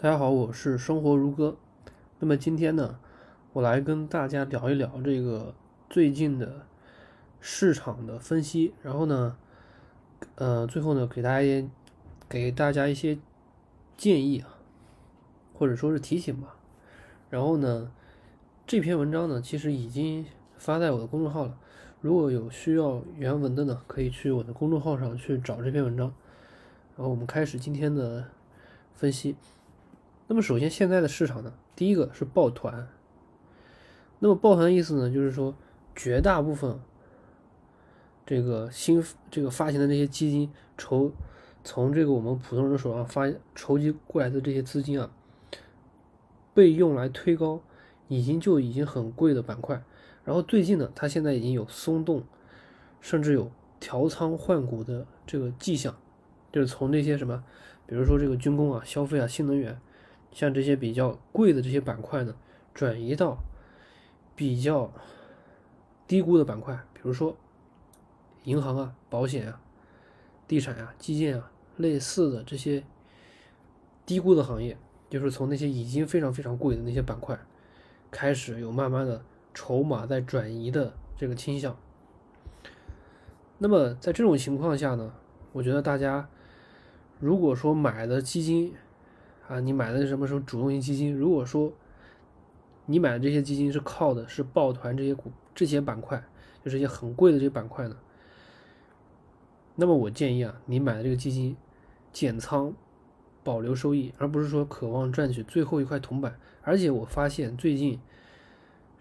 大家好，我是生活如歌。那么今天呢，我来跟大家聊一聊这个最近的市场的分析。然后呢，呃，最后呢，给大家给大家一些建议啊，或者说是提醒吧。然后呢，这篇文章呢，其实已经发在我的公众号了。如果有需要原文的呢，可以去我的公众号上去找这篇文章。然后我们开始今天的分析。那么首先，现在的市场呢，第一个是抱团。那么抱团意思呢，就是说绝大部分这个新这个发行的这些基金筹从这个我们普通人手上发筹集过来的这些资金啊，被用来推高已经就已经很贵的板块。然后最近呢，它现在已经有松动，甚至有调仓换股的这个迹象，就是从那些什么，比如说这个军工啊、消费啊、新能源。像这些比较贵的这些板块呢，转移到比较低估的板块，比如说银行啊、保险啊、地产啊、基建啊类似的这些低估的行业，就是从那些已经非常非常贵的那些板块开始有慢慢的筹码在转移的这个倾向。那么在这种情况下呢，我觉得大家如果说买的基金，啊，你买的什么时候主动型基金？如果说你买的这些基金是靠的是抱团这些股这些板块，就这些很贵的这些板块呢，那么我建议啊，你买的这个基金减仓保留收益，而不是说渴望赚取最后一块铜板。而且我发现最近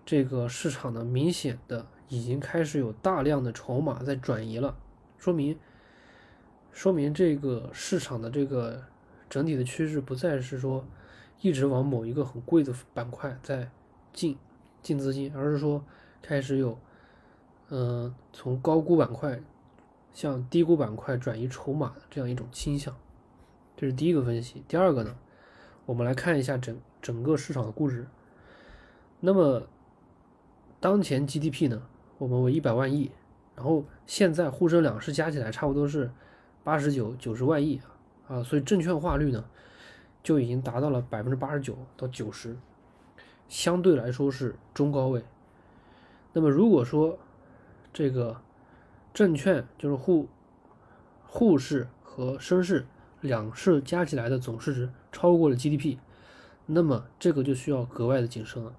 这个市场呢，明显的已经开始有大量的筹码在转移了，说明说明这个市场的这个。整体的趋势不再是说一直往某一个很贵的板块在进进资金，而是说开始有嗯从高估板块向低估板块转移筹码的这样一种倾向。这是第一个分析。第二个呢，我们来看一下整整个市场的估值。那么当前 GDP 呢，我们为一百万亿，然后现在沪深两市加起来差不多是八十九九十万亿啊。啊，所以证券化率呢，就已经达到了百分之八十九到九十，相对来说是中高位。那么如果说这个证券就是沪沪市和深市两市加起来的总市值超过了 GDP，那么这个就需要格外的谨慎了。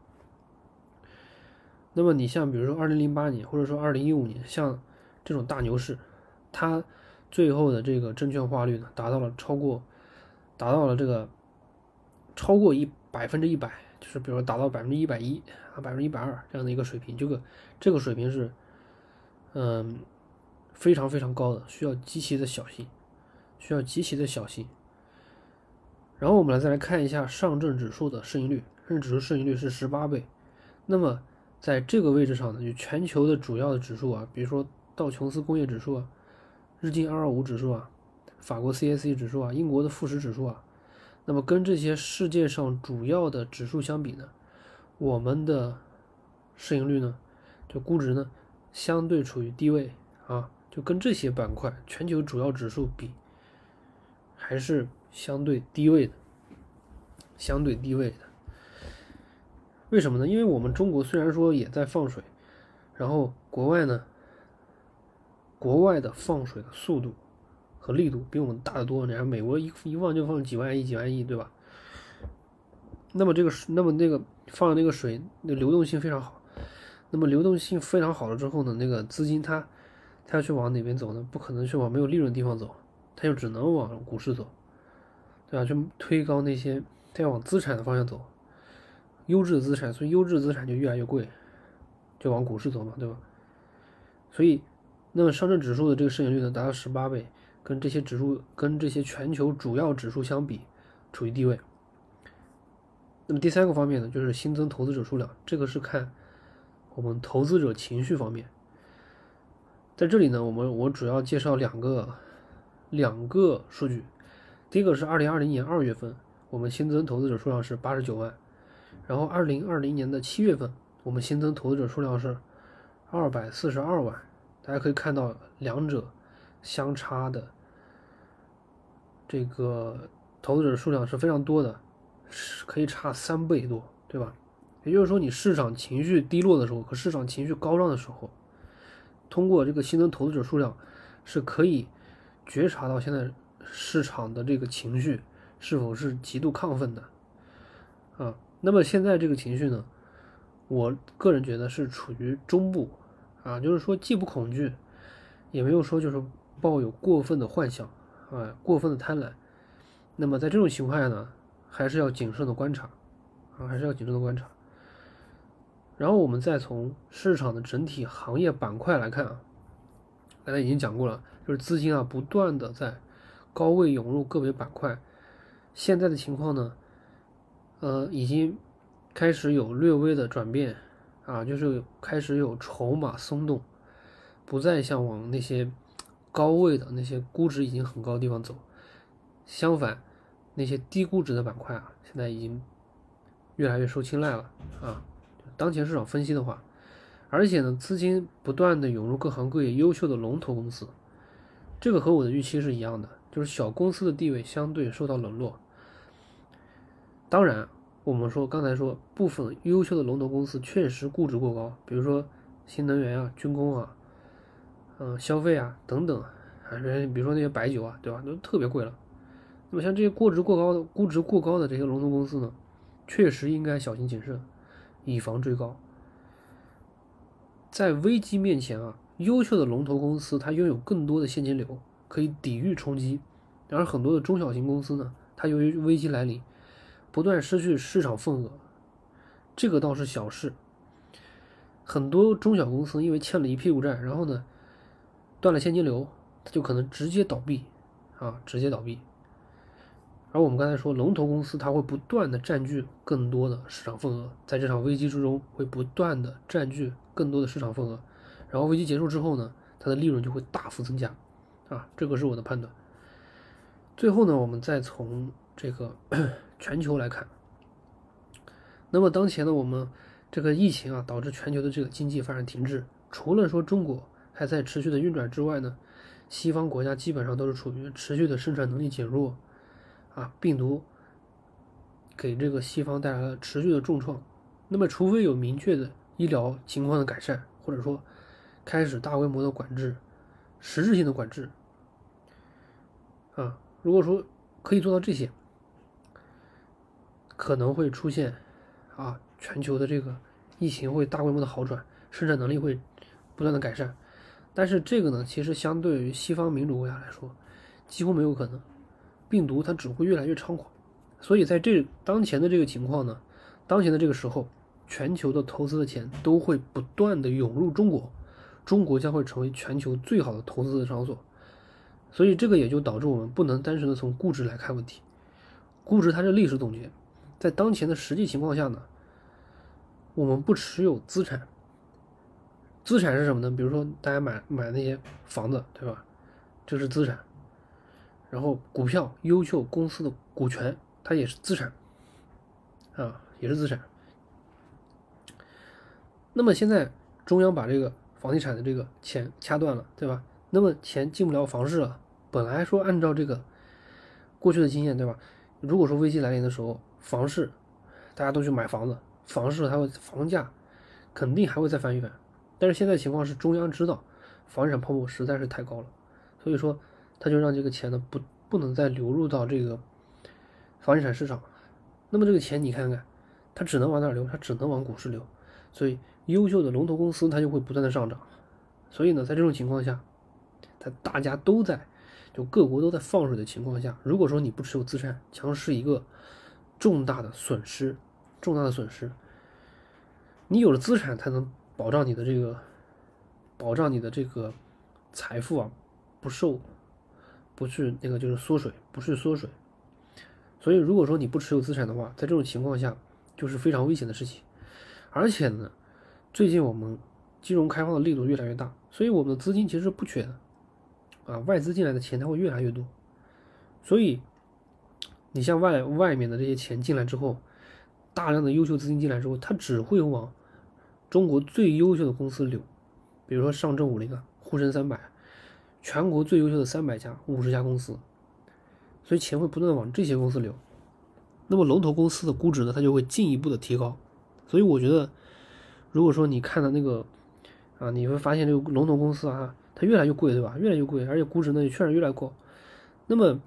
那么你像比如说二零零八年或者说二零一五年，像这种大牛市，它。最后的这个证券化率呢，达到了超过，达到了这个超过一百分之一百，就是比如说达到百分之一百一啊，百分之一百二这样的一个水平，这个这个水平是嗯非常非常高的，需要极其的小心，需要极其的小心。然后我们来再来看一下上证指数的市盈率，上证指数市盈率是十八倍。那么在这个位置上呢，就全球的主要的指数啊，比如说道琼斯工业指数啊。日经二二五指数啊，法国 CAC 指数啊，英国的富时指数啊，那么跟这些世界上主要的指数相比呢，我们的市盈率呢，就估值呢，相对处于低位啊，就跟这些板块全球主要指数比，还是相对低位的，相对低位的。为什么呢？因为我们中国虽然说也在放水，然后国外呢？国外的放水的速度和力度比我们大得多，你看美国一一放就放几万亿、几万亿，对吧？那么这个那么那个放的那个水，那流动性非常好。那么流动性非常好了之后呢，那个资金它它要去往哪边走呢？不可能去往没有利润的地方走，它就只能往股市走，对吧？去推高那些，它要往资产的方向走，优质资产，所以优质资产就越来越贵，就往股市走嘛，对吧？所以。那么上证指数的这个市盈率呢，达到十八倍，跟这些指数、跟这些全球主要指数相比，处于低位。那么第三个方面呢，就是新增投资者数量，这个是看我们投资者情绪方面。在这里呢，我们我主要介绍两个两个数据，第一个是二零二零年二月份，我们新增投资者数量是八十九万，然后二零二零年的七月份，我们新增投资者数量是二百四十二万。大家可以看到，两者相差的这个投资者数量是非常多的。是可以差三倍多，对吧？也就是说，你市场情绪低落的时候和市场情绪高涨的时候，通过这个新增投资者数量是可以觉察到现在市场的这个情绪是否是极度亢奋的啊。那么现在这个情绪呢，我个人觉得是处于中部啊，就是说既不恐惧，也没有说就是抱有过分的幻想啊，过分的贪婪。那么在这种情况下呢，还是要谨慎的观察啊，还是要谨慎的观察。然后我们再从市场的整体行业板块来看啊，刚才已经讲过了，就是资金啊不断的在高位涌入个别板块，现在的情况呢，呃，已经开始有略微的转变啊，就是开始有筹码松动，不再像往那些高位的那些估值已经很高的地方走，相反，那些低估值的板块啊，现在已经越来越受青睐了啊。当前市场分析的话，而且呢，资金不断的涌入各行各业优秀的龙头公司，这个和我的预期是一样的，就是小公司的地位相对受到冷落。当然，我们说刚才说部分优秀的龙头公司确实估值过高，比如说新能源啊、军工啊、嗯、消费啊等等，还是比如说那些白酒啊，对吧？都特别贵了。那么像这些估值过高的、估值过高的这些龙头公司呢，确实应该小心谨慎。以防追高，在危机面前啊，优秀的龙头公司它拥有更多的现金流，可以抵御冲击；然而很多的中小型公司呢，它由于危机来临，不断失去市场份额，这个倒是小事。很多中小公司因为欠了一屁股债，然后呢，断了现金流，它就可能直接倒闭，啊，直接倒闭。而我们刚才说，龙头公司它会不断的占据更多的市场份额，在这场危机之中会不断的占据更多的市场份额，然后危机结束之后呢，它的利润就会大幅增加，啊，这个是我的判断。最后呢，我们再从这个全球来看，那么当前呢，我们这个疫情啊导致全球的这个经济发展停滞，除了说中国还在持续的运转之外呢，西方国家基本上都是处于持续的生产能力减弱。啊，病毒给这个西方带来了持续的重创。那么，除非有明确的医疗情况的改善，或者说开始大规模的管制、实质性的管制，啊，如果说可以做到这些，可能会出现啊，全球的这个疫情会大规模的好转，生产能力会不断的改善。但是这个呢，其实相对于西方民主国家来说，几乎没有可能。病毒它只会越来越猖狂，所以在这当前的这个情况呢，当前的这个时候，全球的投资的钱都会不断的涌入中国，中国将会成为全球最好的投资的场所，所以这个也就导致我们不能单纯的从估值来看问题，估值它是历史总结，在当前的实际情况下呢，我们不持有资产，资产是什么呢？比如说大家买买那些房子，对吧？这是资产。然后股票优秀公司的股权，它也是资产，啊，也是资产。那么现在中央把这个房地产的这个钱掐断了，对吧？那么钱进不了房市了。本来说按照这个过去的经验，对吧？如果说危机来临的时候，房市大家都去买房子，房市它会房价肯定还会再翻一番。但是现在情况是中央知道房地产泡沫实在是太高了，所以说。他就让这个钱呢不不能再流入到这个房地产市场，那么这个钱你看看，它只能往哪流？它只能往股市流，所以优秀的龙头公司它就会不断的上涨。所以呢，在这种情况下，在大家都在就各国都在放水的情况下，如果说你不持有资产，将是一个重大的损失，重大的损失。你有了资产，才能保障你的这个保障你的这个财富啊不受。不是那个，就是缩水，不是缩水。所以，如果说你不持有资产的话，在这种情况下，就是非常危险的事情。而且呢，最近我们金融开放的力度越来越大，所以我们的资金其实是不缺的。啊，外资进来的钱它会越来越多。所以，你像外外面的这些钱进来之后，大量的优秀资金进来之后，它只会往中国最优秀的公司流，比如说上证五零啊，沪深三百。全国最优秀的三百家、五十家公司，所以钱会不断的往这些公司流。那么龙头公司的估值呢，它就会进一步的提高。所以我觉得，如果说你看的那个啊，你会发现这个龙头公司啊，它越来越贵，对吧？越来越贵，而且估值呢也确实越来越高。那么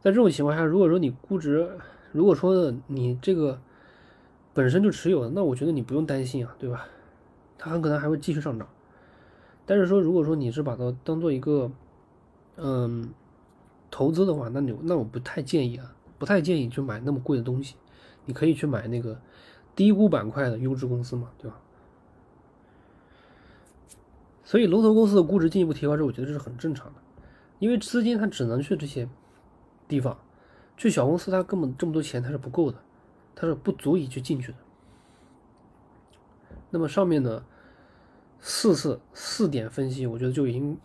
在这种情况下，如果说你估值，如果说你这个本身就持有的，那我觉得你不用担心啊，对吧？它很可能还会继续上涨。但是说，如果说你是把它当做一个嗯投资的话，那你那我不太建议啊，不太建议去买那么贵的东西。你可以去买那个低估板块的优质公司嘛，对吧？所以龙头公司的估值进一步提高，之后我觉得这是很正常的，因为资金它只能去这些地方，去小公司它根本这么多钱它是不够的，它是不足以去进去的。那么上面呢四次四点分析，我觉得就已经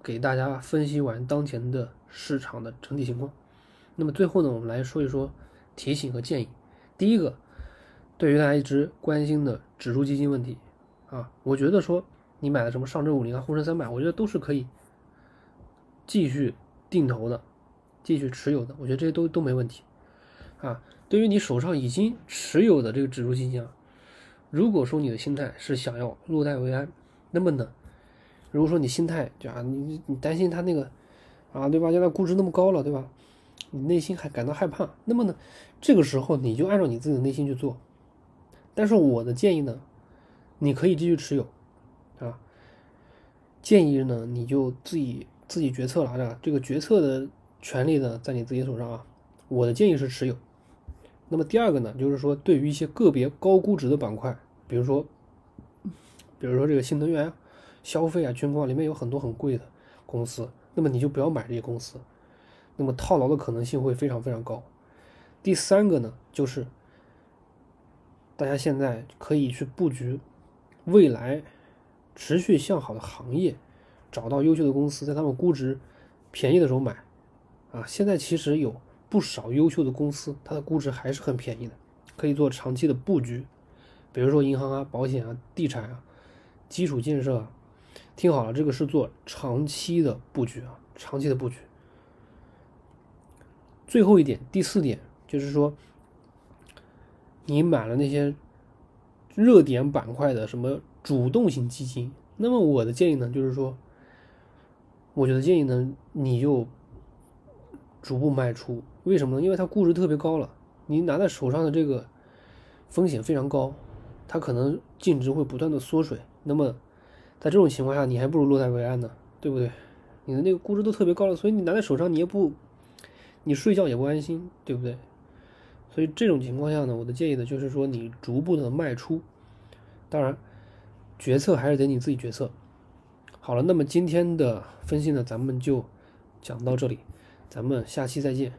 给大家分析完当前的市场的整体情况。那么最后呢，我们来说一说提醒和建议。第一个，对于大家一直关心的指数基金问题啊，我觉得说。你买的什么上证五零啊、沪深三百，我觉得都是可以继续定投的，继续持有的，我觉得这些都都没问题啊。对于你手上已经持有的这个指数基金啊，如果说你的心态是想要落袋为安，那么呢，如果说你心态就啊，你你担心它那个啊，对吧？现在估值那么高了，对吧？你内心还感到害怕，那么呢，这个时候你就按照你自己的内心去做。但是我的建议呢，你可以继续持有。建议呢，你就自己自己决策了，啊，这个决策的权利呢，在你自己手上啊。我的建议是持有。那么第二个呢，就是说对于一些个别高估值的板块，比如说，比如说这个新能源、消费啊、军工啊里面有很多很贵的公司，那么你就不要买这些公司，那么套牢的可能性会非常非常高。第三个呢，就是大家现在可以去布局未来。持续向好的行业，找到优秀的公司，在他们估值便宜的时候买，啊，现在其实有不少优秀的公司，它的估值还是很便宜的，可以做长期的布局，比如说银行啊、保险啊、地产啊、基础建设啊，听好了，这个是做长期的布局啊，长期的布局。最后一点，第四点就是说，你买了那些热点板块的什么？主动型基金，那么我的建议呢，就是说，我觉得建议呢，你就逐步卖出。为什么呢？因为它估值特别高了，你拿在手上的这个风险非常高，它可能净值会不断的缩水。那么在这种情况下，你还不如落袋为安呢，对不对？你的那个估值都特别高了，所以你拿在手上，你也不，你睡觉也不安心，对不对？所以这种情况下呢，我的建议呢，就是说你逐步的卖出，当然。决策还是得你自己决策。好了，那么今天的分析呢，咱们就讲到这里，咱们下期再见。